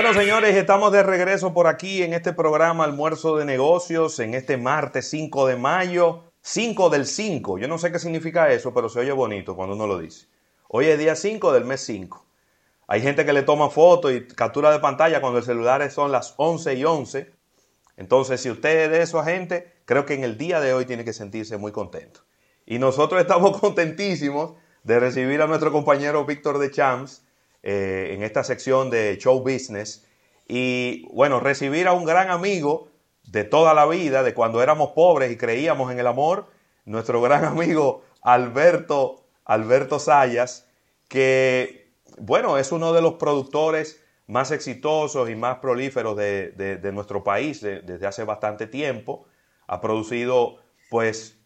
Bueno, señores, estamos de regreso por aquí en este programa Almuerzo de Negocios, en este martes 5 de mayo, 5 del 5. Yo no sé qué significa eso, pero se oye bonito cuando uno lo dice. Hoy es día 5 del mes 5. Hay gente que le toma fotos y captura de pantalla cuando el celular son las 11 y 11. Entonces, si usted es de esos gente, creo que en el día de hoy tiene que sentirse muy contento. Y nosotros estamos contentísimos de recibir a nuestro compañero Víctor de Champs eh, en esta sección de Show Business. Y bueno, recibir a un gran amigo de toda la vida, de cuando éramos pobres y creíamos en el amor, nuestro gran amigo Alberto, Alberto Sayas, que bueno, es uno de los productores más exitosos y más prolíferos de, nuestro país desde hace bastante tiempo. Ha producido, pues,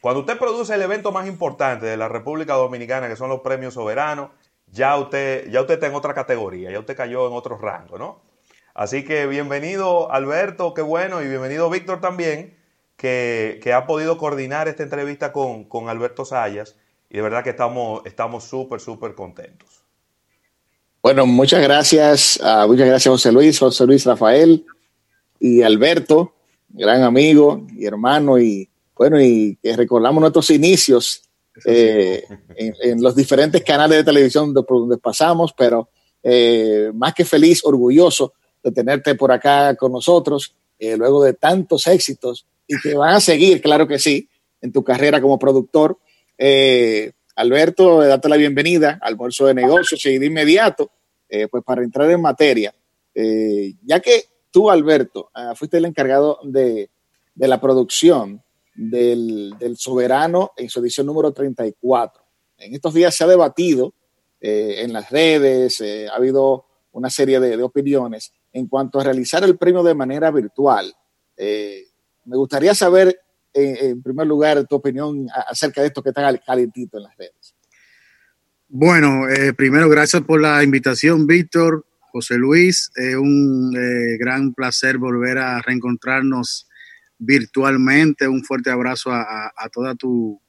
cuando usted produce el evento más importante de la República Dominicana, que son los premios soberanos, ya usted, ya usted está en otra categoría, ya usted cayó en otro rango, ¿no? Así que bienvenido Alberto, qué bueno, y bienvenido Víctor también, que, ha podido coordinar esta entrevista con, con Alberto Sayas, y de verdad que estamos súper, súper contentos. Bueno, muchas gracias, uh, muchas gracias José Luis, José Luis Rafael y Alberto, gran amigo y hermano, y bueno, y que recordamos nuestros inicios eh, en, los diferentes canales de televisión por donde pasamos, pero eh, más que feliz, orgulloso de tenerte por acá con nosotros, eh, luego de tantos éxitos y que van a seguir, claro que sí, en tu carrera como productor. Alberto, date la bienvenida al almuerzo de negocios y de inmediato, pues para entrar en materia, ya que tú, Alberto, ah, fuiste el encargado de, de la producción del, soberano en su edición número 34. En estos días se ha debatido eh, en las redes, eh, ha habido una serie de, opiniones en cuanto a realizar el premio de manera virtual. Eh, me gustaría saber, en primer lugar, tu opinión acerca de esto que está calentito en las redes. Bueno, primero, gracias por la invitación, Víctor, José Luis. Es un gran placer volver a reencontrarnos virtualmente. Un fuerte abrazo a, toda tu,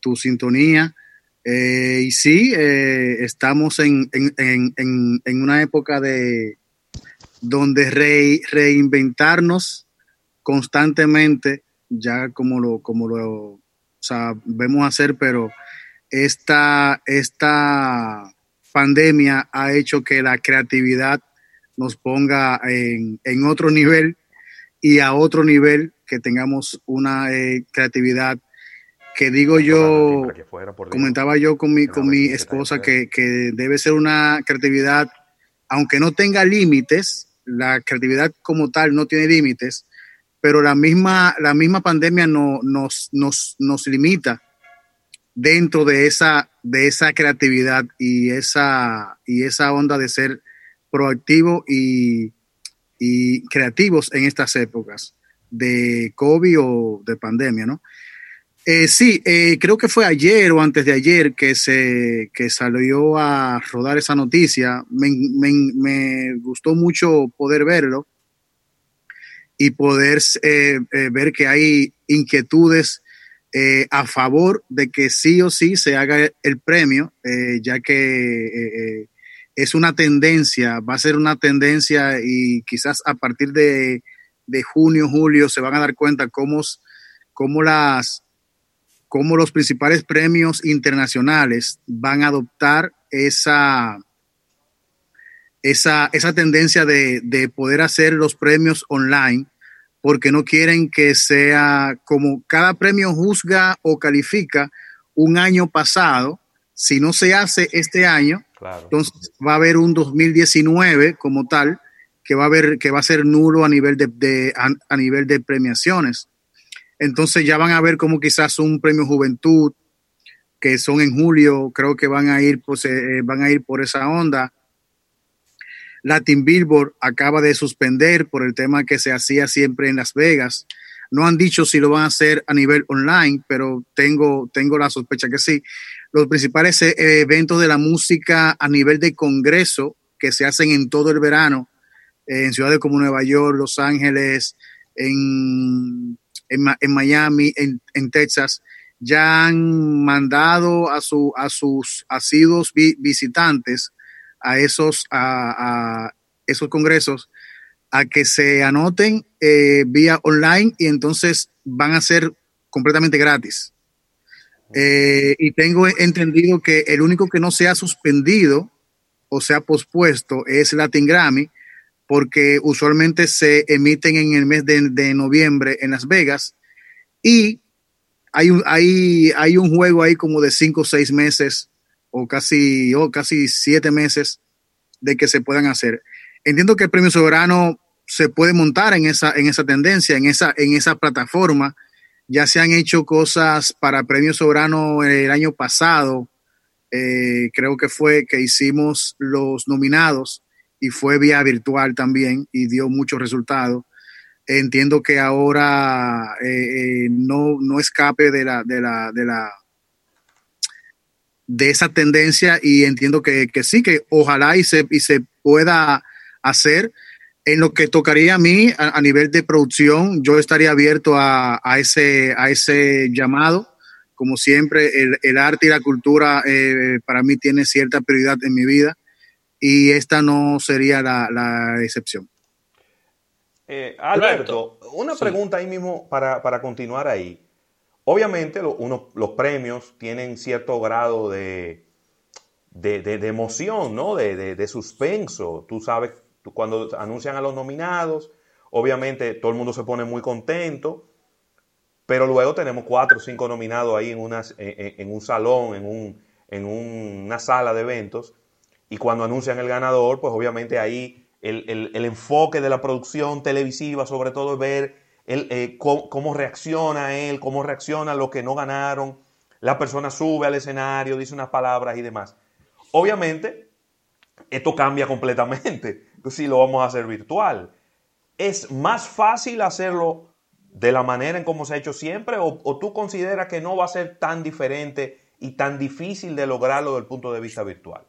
tu sintonía. Eh, y sí, eh, estamos en, una época de donde reinventarnos constantemente, ya como lo, como lo sabemos hacer, pero esta, esta pandemia ha hecho que la creatividad nos ponga en, en otro nivel y a otro nivel, que tengamos una eh, creatividad que digo yo, comentaba yo con mi, con mi esposa que, que, debe ser una creatividad, aunque no tenga límites, la creatividad como tal no tiene límites, pero la misma, la misma pandemia no, nos, nos, nos limita dentro de esa, de esa creatividad y esa, y esa onda de ser proactivo y, y creativos en estas épocas de COVID o de pandemia, ¿no? Eh, sí, eh, creo que fue ayer o antes de ayer que se que salió a rodar esa noticia. Me, gustó mucho poder verlo y poder eh, ver que hay inquietudes a favor de que sí o sí se haga el premio, ya que es una tendencia, va a ser una tendencia y quizás a partir de, junio, julio se van a dar cuenta cómo, cómo, las, cómo los principales premios internacionales van a adoptar esa, esa, esa tendencia de, de poder hacer los premios online porque no quieren que sea como cada premio juzga o califica un año pasado, si no se hace este año, entonces va a haber un 2019 como tal que va a haber que va a ser nulo a nivel de, a, nivel de premiaciones. Entonces ya van a ver como quizás un premio juventud que son en julio, creo que van a ir pues, eh, van a ir por esa onda. Latin Billboard acaba de suspender por el tema que se hacía siempre en Las Vegas. No han dicho si lo van a hacer a nivel online, pero tengo, tengo la sospecha que sí los principales eh, eventos de la música a nivel de congreso que se hacen en todo el verano, en ciudades como Nueva York, Los Ángeles, en, en, Miami, en, Texas, ya han mandado a, su, a sus asidos visitantes a esos, a, esos congresos a que se anoten eh, vía online y entonces van a ser completamente gratis. Eh, y tengo entendido que el único que no se ha suspendido o se ha pospuesto es Latin Grammy, porque usualmente se emiten en el mes de, noviembre en Las Vegas y hay un, hay, hay un juego ahí como de cinco o seis meses o casi, o casi siete meses de que se puedan hacer. Entiendo que el premio soberano se puede montar en esa, en esa tendencia, en esa, en esa plataforma. Ya se han hecho cosas para premio soberano el año pasado. Eh, creo que fue que hicimos los nominados y fue vía virtual también y dio muchos resultados. Entiendo que ahora eh, eh, no, no escape de la, de la, de la de esa tendencia y entiendo que, sí, que ojalá y se, y se pueda hacer. En lo que tocaría a mí a, nivel de producción, yo estaría abierto a, ese, a ese llamado. Como siempre, el, arte y la cultura eh, para mí tiene cierta prioridad en mi vida y esta no sería la, excepción. Eh, Alberto, una pregunta ahí mismo para, para continuar ahí. Obviamente los premios tienen cierto grado de, de, emoción, ¿no? De, suspenso. Tú sabes, cuando anuncian a los nominados, obviamente todo el mundo se pone muy contento, pero luego tenemos cuatro o cinco nominados ahí en, en, un salón, en, un, en una sala de eventos, y cuando anuncian el ganador, pues obviamente ahí el, el enfoque de la producción televisiva, sobre todo, es ver eh, cómo, reacciona él, cómo reacciona los que no ganaron. La persona sube al escenario, dice unas palabras y demás. Obviamente, esto cambia completamente si lo vamos a hacer virtual. ¿Es más fácil hacerlo de la manera en cómo se ha hecho siempre o, tú consideras que no va a ser tan diferente y tan difícil de lograrlo desde el punto de vista virtual?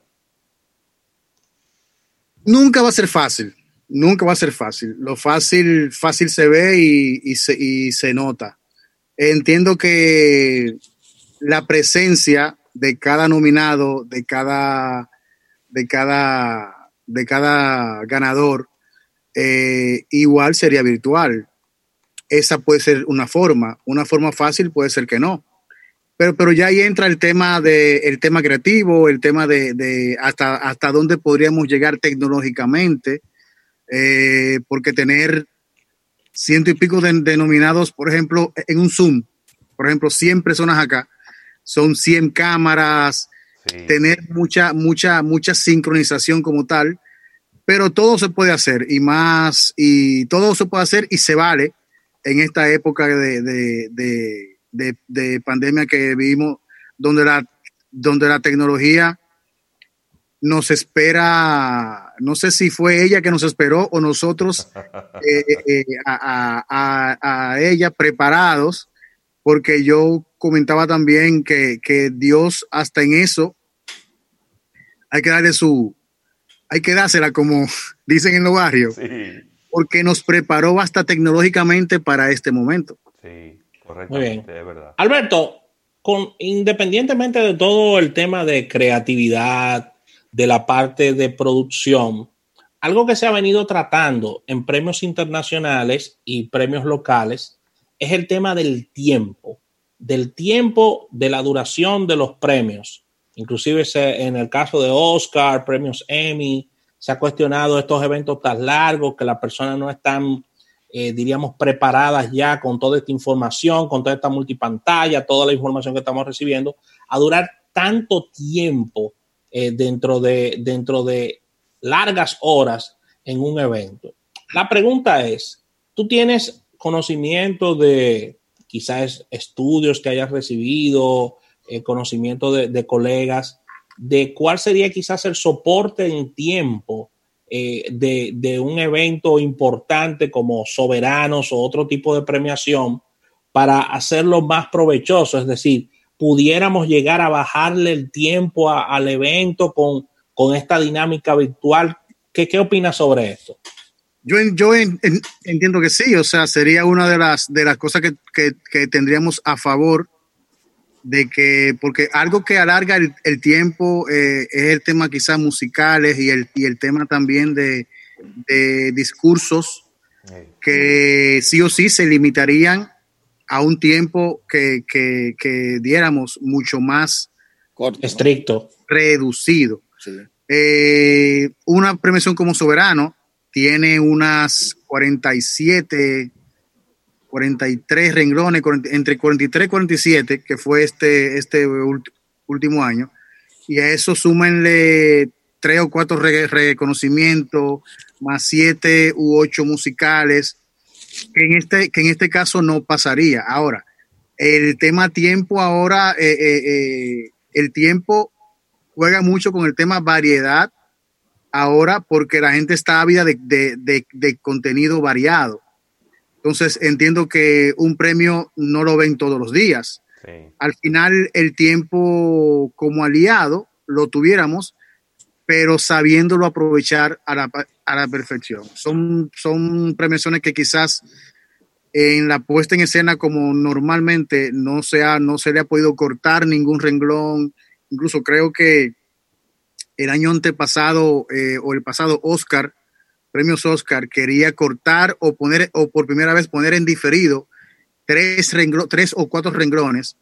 Nunca va a ser fácil nunca va a ser fácil. Lo fácil, fácil se ve y, se, nota. Entiendo que la presencia de cada nominado, de cada, de cada, de cada ganador, eh, igual sería virtual. Esa puede ser una forma. Una forma fácil puede ser que no. Pero, pero ya ahí entra el tema de el tema creativo, el tema de, de hasta, hasta dónde podríamos llegar tecnológicamente eh, porque tener ciento y pico de denominados, por ejemplo, en un Zoom, por ejemplo, 100 personas acá, son 100 cámaras, tener mucha, mucha, mucha sincronización como tal, pero todo se puede hacer y más, y todo se puede hacer y se vale en esta época de, de, de pandemia que vivimos, donde la, donde la tecnología nos espera, no sé si fue ella que nos esperó o nosotros eh, eh, a, ella preparados, porque yo comentaba también que, Dios hasta en eso hay que darle su, hay que dársela como dicen en los barrios, porque nos preparó hasta tecnológicamente para este momento. Sí, correctamente, es verdad. Alberto, con, independientemente de todo el tema de creatividad, de la parte de producción, algo que se ha venido tratando en premios internacionales y premios locales es el tema del tiempo, del tiempo de la duración de los premios. Inclusive en el caso de Oscar, premios Emmy, se ha cuestionado estos eventos tan largos que las personas no están, eh, diríamos, preparadas ya con toda esta información, con toda esta multipantalla, toda la información que estamos recibiendo, a durar tanto tiempo eh, dentro, de, dentro de largas horas en un evento. La pregunta es, ¿tú tienes conocimiento de quizás estudios que hayas recibido, eh, conocimiento de, colegas, de cuál sería quizás el soporte en tiempo eh, de, de, un evento importante como Soberanos o otro tipo de premiación para hacerlo más provechoso? Es decir, pudiéramos llegar a bajarle el tiempo al evento con, con esta dinámica virtual. ¿Qué, qué opinas sobre esto? Yo, yo entiendo que sí, o sea, sería una de las, de las cosas que, tendríamos a favor de que, porque algo que alarga el, tiempo eh, es el tema quizás musicales y el, y el tema también de, de discursos que sí o sí se limitarían a un tiempo que, que, diéramos mucho más estricto, reducido. Eh, una premiación como soberano tiene unas 47, 43 renglones, entre 43 y 47, que fue este, este último año, y a eso súmenle tres o cuatro reconocimientos, más siete u ocho musicales, que en este, que en este caso no pasaría. Ahora, el tema tiempo ahora, eh, eh, eh, el tiempo juega mucho con el tema variedad ahora porque la gente está ávida de, de, contenido variado. Entonces entiendo que un premio no lo ven todos los días. Al final el tiempo como aliado lo tuviéramos, pero sabiéndolo aprovechar a la, a la perfección. Son, son premiaciones que quizás en la puesta en escena como normalmente no, sea, no se le ha podido cortar ningún renglón. Incluso creo que el año antepasado eh, o el pasado Oscar, premios Oscar, quería cortar o poner o por primera vez poner en diferido tres, tres o cuatro renglones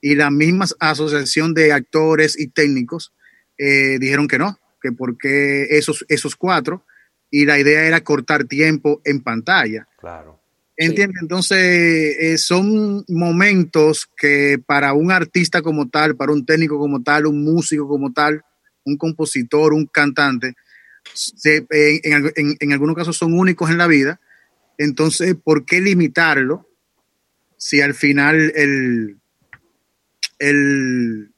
y la misma asociación de actores y técnicos eh, dijeron que no, que porque esos, esos cuatro y la idea era cortar tiempo en pantalla. Claro. ¿Entiendes? Entonces, eh, son momentos que para un artista como tal, para un técnico como tal, un músico como tal, un compositor, un cantante, en, algunos casos son únicos en la vida. Entonces, ¿por qué limitarlo si al final el, el,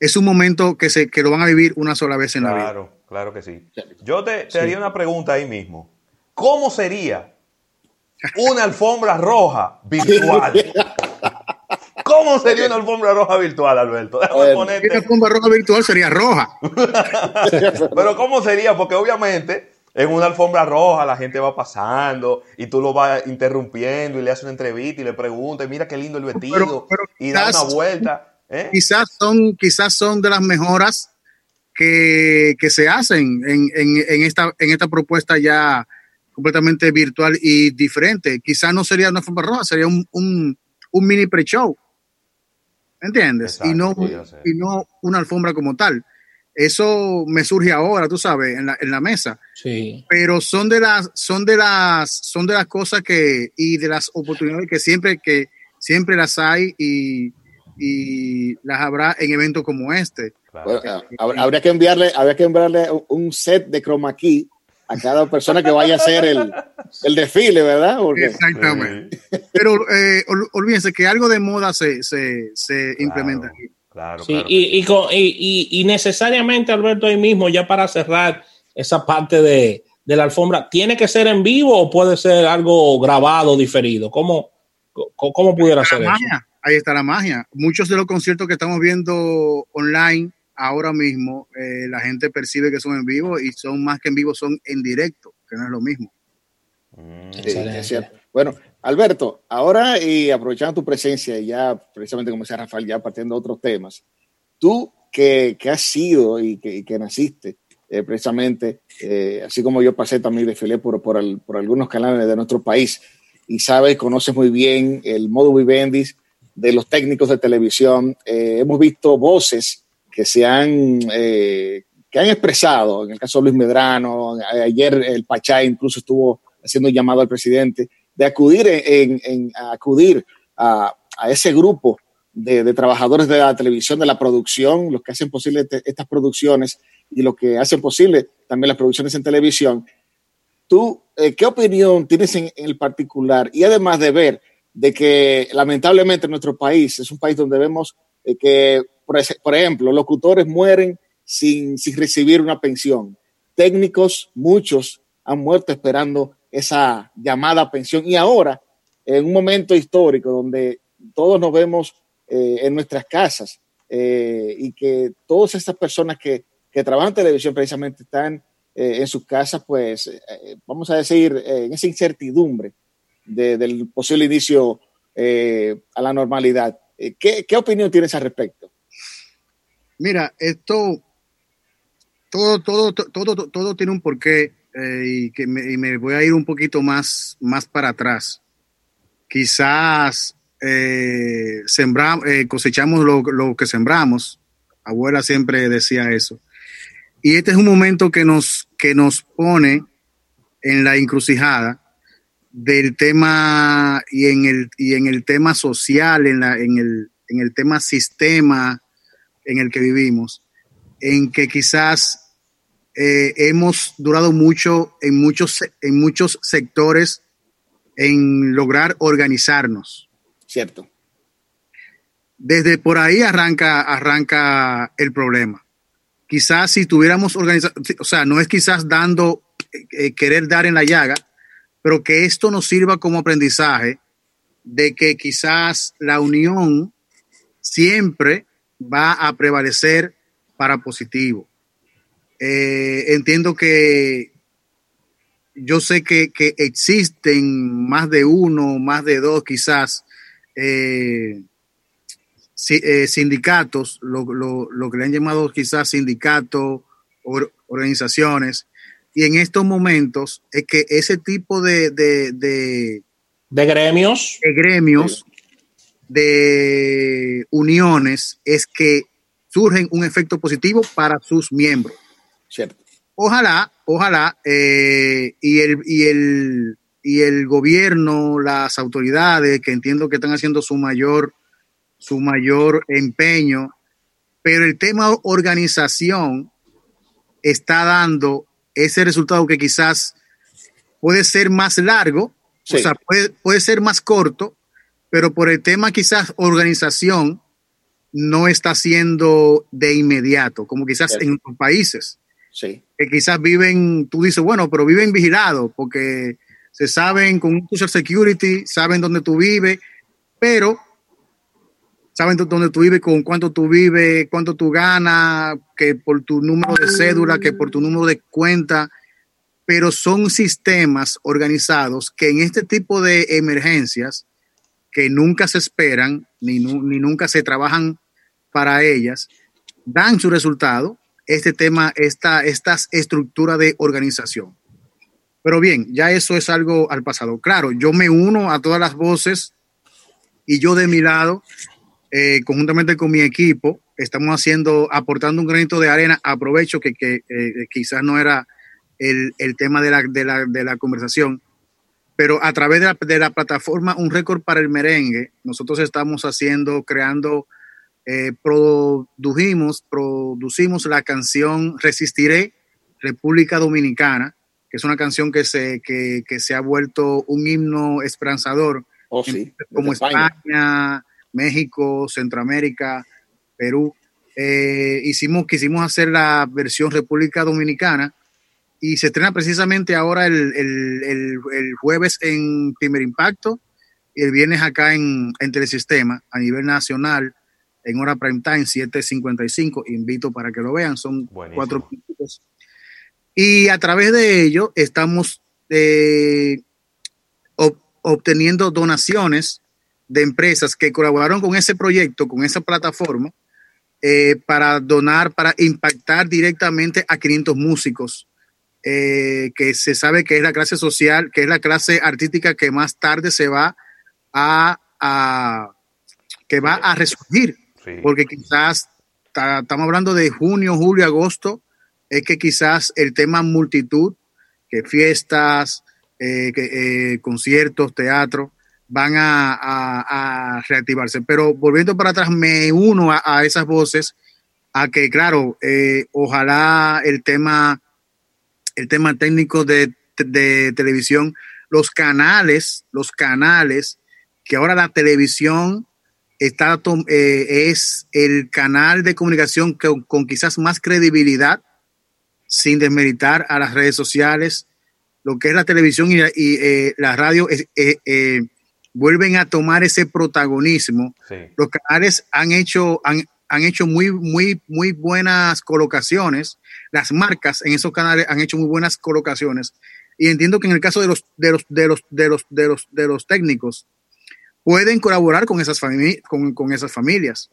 es un momento que, se, que lo van a vivir una sola vez en la vida? Claro, claro que sí. Yo te, haría una pregunta ahí mismo. ¿Cómo sería una alfombra roja virtual? ¿Cómo sería una alfombra roja virtual, Alberto? Una alfombra roja virtual sería roja. Pero ¿cómo sería? Porque obviamente en una alfombra roja la gente va pasando y tú lo vas interrumpiendo y le haces una entrevista y le preguntas, mira qué lindo el vestido y da una vuelta. ¿eh? Quizás, son, quizás son de las mejoras que, se hacen en, esta, en esta propuesta ya completamente virtual y diferente. Quizás no sería una alfombra roja, sería un, un, un mini pre-show ¿entiendes? y, no, y no una alfombra como tal. Eso me surge ahora, tú sabes, en la, en la mesa. Sí. Pero son de las, son de las, son de las cosas que, y de las oportunidades que siempre, que siempre las hay y, y las habrá en eventos como este. habría que enviarle, habría que enviarle un set de chroma key a cada persona que vaya a hacer el, el desfile, ¿verdad? Exactamente. Pero eh, olvídense que algo de moda se, se, se implementa aquí. Claro, sí, y, y, y, necesariamente, Alberto, ahí mismo, ya para cerrar esa parte de, de, la alfombra, ¿tiene que ser en vivo o puede ser algo grabado, diferido? ¿Cómo, cómo pudiera ser eso? Ahí está la magia. Muchos de los conciertos que estamos viendo online ahora mismo eh, la gente percibe que son en vivo y son más que en vivo, son en directo, que no es lo mismo. Mm, bueno, Alberto, ahora y aprovechando tu presencia, ya precisamente como decía Rafael, ya partiendo de otros temas, tú que, que has sido y que, que naciste eh, precisamente, eh, así como yo pasé también desfilé por, por, por, algunos canales de nuestro país y sabes, conoces muy bien el modo vivendi de los técnicos de televisión, hemos visto voces que se han, eh, que han expresado, en el caso de Luis Medrano, ayer el Pachá incluso estuvo haciendo un llamado al presidente de acudir, en, acudir a, ese grupo de, trabajadores de la televisión, de la producción, los que hacen posible estas producciones y los que hacen posible también las producciones en televisión. ¿Tú eh, qué opinión tienes en, el particular? Y además de ver de que lamentablemente nuestro país es un país donde vemos eh, que por, ejemplo, locutores mueren sin, recibir una pensión. Técnicos, muchos han muerto esperando esa llamada pensión. Y ahora, en un momento histórico donde todos nos vemos eh, en nuestras casas eh, y que todas estas personas que, trabajan en televisión precisamente están eh, en sus casas, pues vamos a decir, en esa incertidumbre del posible inicio a la normalidad. ¿qué, ¿Qué opinión tienes al respecto? Mira, esto, todo, todo, todo, todo tiene un porqué eh, y, que me, voy a ir un poquito más, más para atrás. Quizás eh, eh, cosechamos lo, lo, que sembramos. Abuela siempre decía eso. Y este es un momento que nos, que nos pone en la encrucijada del tema y en el, y en el tema social, en, la, en, el, en el tema sistema en el que vivimos, en que quizás eh, hemos durado mucho en muchos, en muchos sectores en lograr organizarnos. Cierto. Desde por ahí arranca, arranca el problema. Quizás si tuviéramos organizado, o sea, no es quizás dando, eh, querer dar en la llaga, pero que esto nos sirva como aprendizaje de que quizás la unión siempre va a prevalecer para positivo. Eh, entiendo que yo sé que, existen más de uno, más de dos quizás eh, eh, sindicatos, lo, que le han llamado quizás sindicatos, organizaciones, y en estos momentos es que ese tipo de... De, de, gremios. De gremios, de uniones, es que surgen un efecto positivo para sus miembros. Cierto. Ojalá, ojalá, eh, y, el, y, el, y el gobierno, las autoridades, que entiendo que están haciendo su mayor, su mayor empeño, pero el tema organización está dando ese resultado que quizás puede ser más largo, o sea, puede, puede ser más corto, pero por el tema quizás organización no está siendo de inmediato, como quizás en otros países. Sí. Que quizás viven, tú dices, bueno, pero viven vigilados porque se saben con un social security, saben dónde tú vives, pero saben dónde tú vives, con cuánto tú vives, cuánto tú ganas, que por tu número de cédula, que por tu número de cuenta, pero son sistemas organizados que en este tipo de emergencias, que nunca se esperan, ni, ni nunca se trabajan para ellas, dan su resultado, este tema, esta, esta estructura de organización. Pero bien, ya eso es algo al pasado. Claro, yo me uno a todas las voces y yo de mi lado eh, conjuntamente con mi equipo, estamos haciendo, aportando un granito de arena. Aprovecho que, que eh, quizás no era el, el tema de la, de, la, de la, conversación, pero a través de la, de la, plataforma Un Récord para el Merengue, nosotros estamos haciendo, creando, eh, produjimos, producimos la canción Resistiré, República Dominicana, que es una canción que se, que, que se ha vuelto un himno esperanzador. Oh, sí, como España México, Centroamérica, Perú. Eh, hicimos, quisimos hacer la versión República Dominicana y se estrena precisamente ahora el, jueves en Primer Impacto y el viernes acá en, en Telesistema a nivel nacional en hora prime time 7.55. Invito para que lo vean, son cuatro minutos. Y a través de ello estamos eh, obteniendo donaciones de empresas que colaboraron con ese proyecto, con esa plataforma, eh, para donar, para impactar directamente a 500 músicos, eh, que se sabe que es la clase social, que es la clase artística que más tarde se va a, que va a resurgir, porque quizás estamos hablando de junio, julio, agosto, es que quizás el tema multitud, que fiestas, eh, que, conciertos, teatro, van a, reactivarse. Pero volviendo para atrás, me uno a, esas voces, a que, claro, eh, ojalá el tema, el tema técnico de, televisión, los canales, los canales, que ahora la televisión está, eh, es el canal de comunicación que, con quizás más credibilidad, sin desmeritar a las redes sociales, lo que es la televisión y, eh, la radio es, vuelven a tomar ese protagonismo. Los canales han hecho, han, hecho muy, muy, muy buenas colocaciones. Las marcas en esos canales han hecho muy buenas colocaciones. Y entiendo que en el caso de los, de los, de los, de los, de los, de los técnicos, pueden colaborar con esas, con, con esas familias.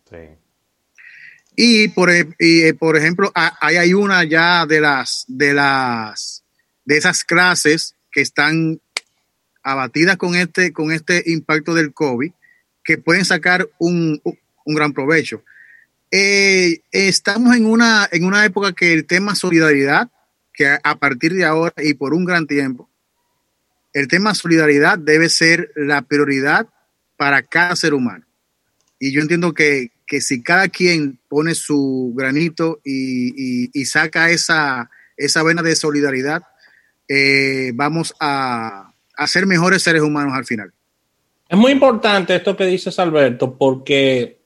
Y por, y por ejemplo, hay, hay una ya de las, de las de esas clases que están abatidas con este, con este impacto del COVID, que pueden sacar un, un gran provecho. Eh, estamos en una, en una época que el tema solidaridad, que a partir de ahora y por un gran tiempo, el tema solidaridad debe ser la prioridad para cada ser humano. Y yo entiendo que, que si cada quien pone su granito y, y, saca esa, esa vena de solidaridad, eh, vamos a, a ser mejores seres humanos al final. Es muy importante esto que dices, Alberto, porque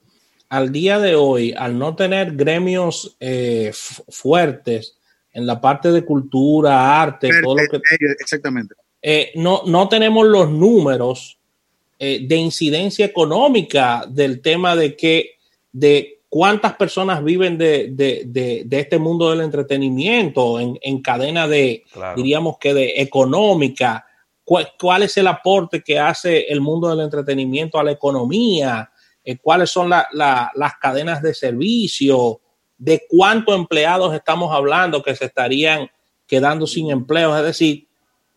al día de hoy, al no tener gremios eh, fuertes en la parte de cultura, arte, todo lo que... Exactamente. Eh, no, no tenemos los números eh, de incidencia económica del tema de que de cuántas personas viven de, de, de, este mundo del entretenimiento en, en cadena de, diríamos que de económica, ¿Cuál, cuál, es el aporte que hace el mundo del entretenimiento a la economía, eh, cuáles son las cadenas de servicio, de cuántos empleados estamos hablando que se estarían quedando sin empleo. Es decir,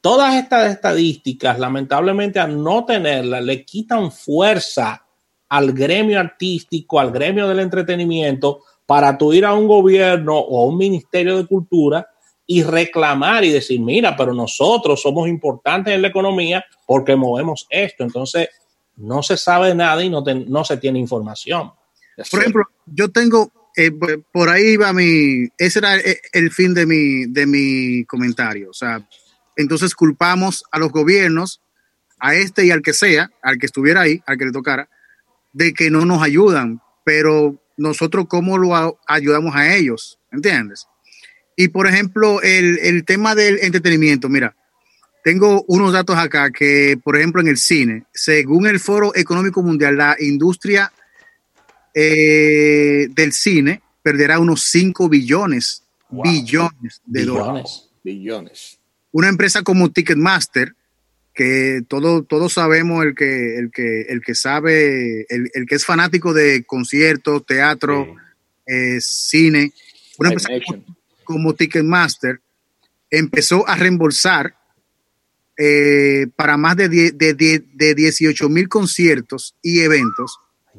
todas estas estadísticas, lamentablemente, al no tenerlas, le quitan fuerza al gremio artístico, al gremio del entretenimiento, para tú ir a un gobierno o a un ministerio de cultura y reclamar y decir, mira, pero nosotros somos importantes en la economía porque movemos esto. Entonces, no se sabe nada y no, no se tiene información. Por ejemplo, yo tengo, eh, por ahí va mi, ese era el, fin de mi, de mi comentario. O sea, entonces culpamos a los gobiernos, a este y al que sea, al que estuviera ahí, al que le tocara, de que no nos ayudan, pero nosotros cómo lo ayudamos a ellos, ¿entiendes? Y por ejemplo, el, el tema del entretenimiento, mira, tengo unos datos acá que, por ejemplo, en el cine, según el Foro Económico Mundial, la industria eh, del cine perderá unos 5 billones, billones de dólares. Billones. Una empresa como Ticketmaster, que todo, todos sabemos el que, el que, el que sabe, el, que es fanático de conciertos, teatro, eh, cine, una empresa como, como Ticketmaster empezó a reembolsar eh, para más de, de, de, 18 mil conciertos y eventos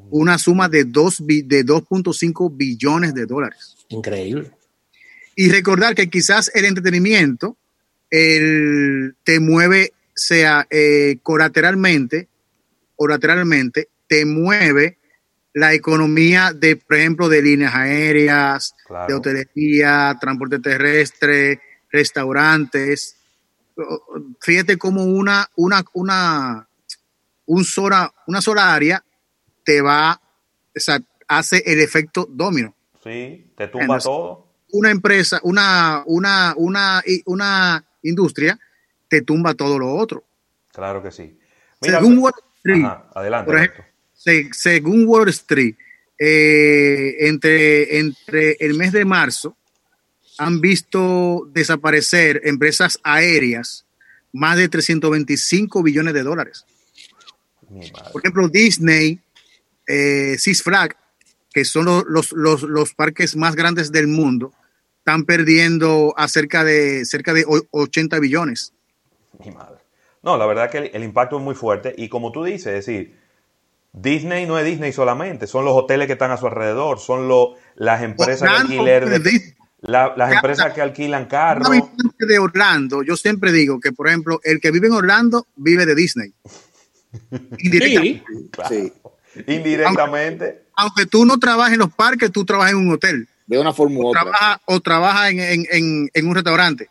una suma de 2.5 billones de dólares. Increíble. Y recordar que quizás el entretenimiento el, te mueve, sea eh, colateralmente, colateralmente, te mueve la economía de, por ejemplo, de líneas aéreas, de hotelería, transporte terrestre, restaurantes, fíjate cómo una, una, una, un sola, una sola área te va, o sea, hace el efecto domino. Sí, te tumba todo. Una empresa, una, una, una, una industria te tumba todo lo otro. Claro que sí. según Wall Street, adelante, por ejemplo, según Wall Street, eh, entre, entre el mes de marzo han visto desaparecer empresas aéreas más de 325 billones de dólares. Por ejemplo, Disney, eh, Six Flags, que son los, los, los, parques más grandes del mundo, están perdiendo a cerca de, cerca de 80 billones. Mi madre. No, la verdad que el, impacto es muy fuerte y como tú dices, es decir, Disney no es Disney solamente, son los hoteles que están a su alrededor, son lo, las empresas de alquiler de, las empresas que alquilan carros. De Orlando, yo siempre digo que, por ejemplo, el que vive en Orlando vive de Disney. Indirectamente. Sí, Indirectamente. Aunque, tú no trabajes en los parques, tú trabajas en un hotel. De una forma u otra. o trabajas en, un restaurante.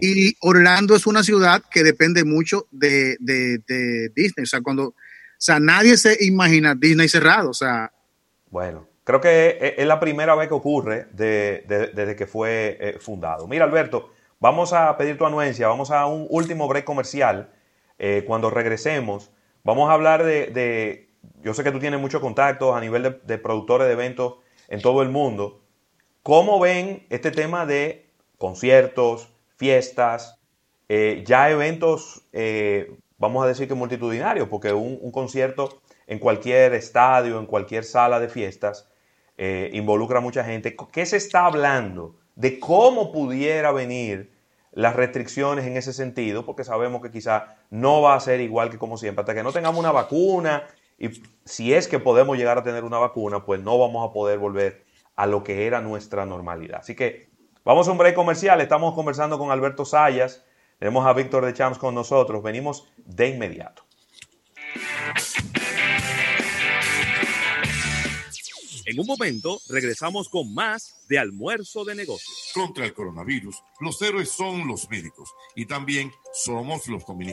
Y Orlando es una ciudad que depende mucho de, de, Disney. O sea, cuando. O sea, nadie se imagina Disney cerrado. O sea. Bueno. Creo que es la primera vez que ocurre desde que fue eh, fundado. Mira, Alberto, vamos a pedir tu anuencia, vamos a un último break comercial. Eh, cuando regresemos, vamos a hablar de, Yo sé que tú tienes muchos contactos a nivel de, productores de eventos en todo el mundo. ¿Cómo ven este tema de conciertos, fiestas, eh, ya eventos, vamos a decir que multitudinarios, porque un concierto en cualquier estadio, en cualquier sala de fiestas, eh, involucra a mucha gente. ¿Qué se está hablando de cómo pudiera venir las restricciones en ese sentido, porque sabemos que quizá no va a ser igual que como siempre. Hasta que no tengamos una vacuna, y si es que podemos llegar a tener una vacuna, pues no vamos a poder volver a lo que era nuestra normalidad. Así que vamos a un break comercial. Estamos conversando con Alberto Sayas. Tenemos a Víctor de Champs con nosotros. Venimos de inmediato. En un momento regresamos con más de almuerzo de negocios. Contra el coronavirus, los héroes son los médicos y también somos los dominicanos.